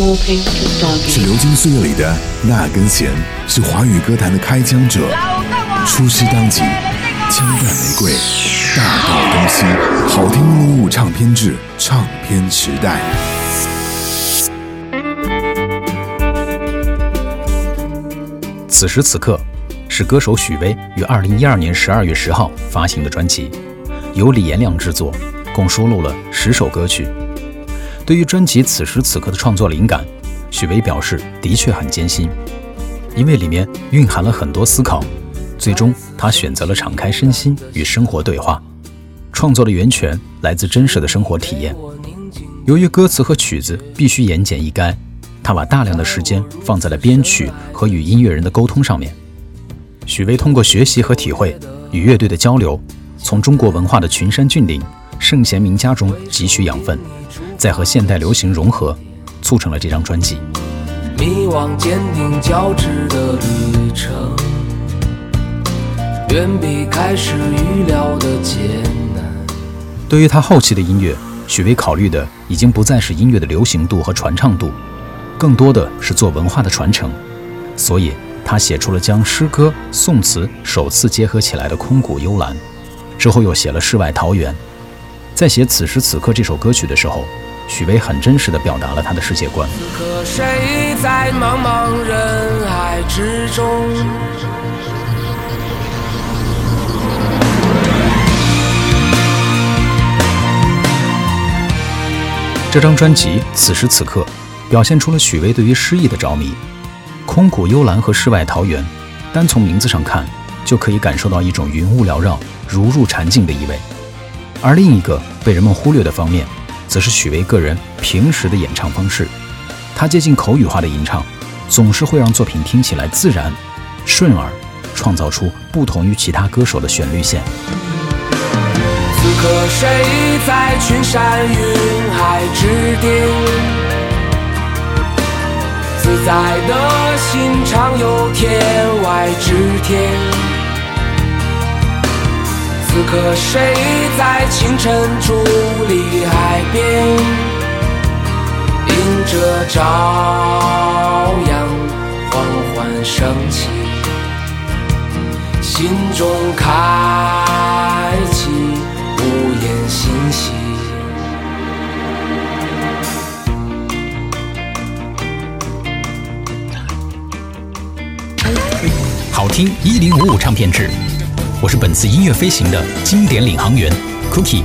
是流金岁月里的那根弦，是华语歌坛的开枪者。出师当即，枪弹玫瑰，大道东西，好听录入唱片制，唱片时代。此时此刻，是歌手许巍于二零一二年十二月十号发行的专辑，由李延亮制作，共收录了十首歌曲。对于专辑此时此刻的创作灵感，许巍表示的确很艰辛，因为里面蕴含了很多思考。最终，他选择了敞开身心与生活对话，创作的源泉来自真实的生活体验。由于歌词和曲子必须言简意赅。他把大量的时间放在了编曲和与音乐人的沟通上面。许巍通过学习和体会，与乐队的交流，从中国文化的群山峻岭、圣贤名家中汲取养分，再和现代流行融合，促成了这张专辑。迷惘坚定交织的旅程，远比开始预料的艰难。对于他后期的音乐，许巍考虑的已经不再是音乐的流行度和传唱度。更多的是做文化的传承，所以他写出了将诗歌、宋词首次结合起来的《空谷幽兰》，之后又写了《世外桃源》。在写《此时此刻》这首歌曲的时候，许巍很真实地表达了他的世界观。谁在茫茫人海之中？这张专辑《此时此刻》。表现出了许巍对于诗意的着迷，空谷幽兰和世外桃源，单从名字上看就可以感受到一种云雾缭绕、如入禅境的意味。而另一个被人们忽略的方面，则是许巍个人平时的演唱方式。他接近口语化的吟唱，总是会让作品听起来自然、顺耳，创造出不同于其他歌手的旋律线。此刻谁在群山云海之巅？自在的心常有天外之天。此刻谁在清晨伫朝阳缓缓升起，心中开启无言欣喜。好听一零五五唱片制，我是本次音乐飞行的经典领航员 Cookie。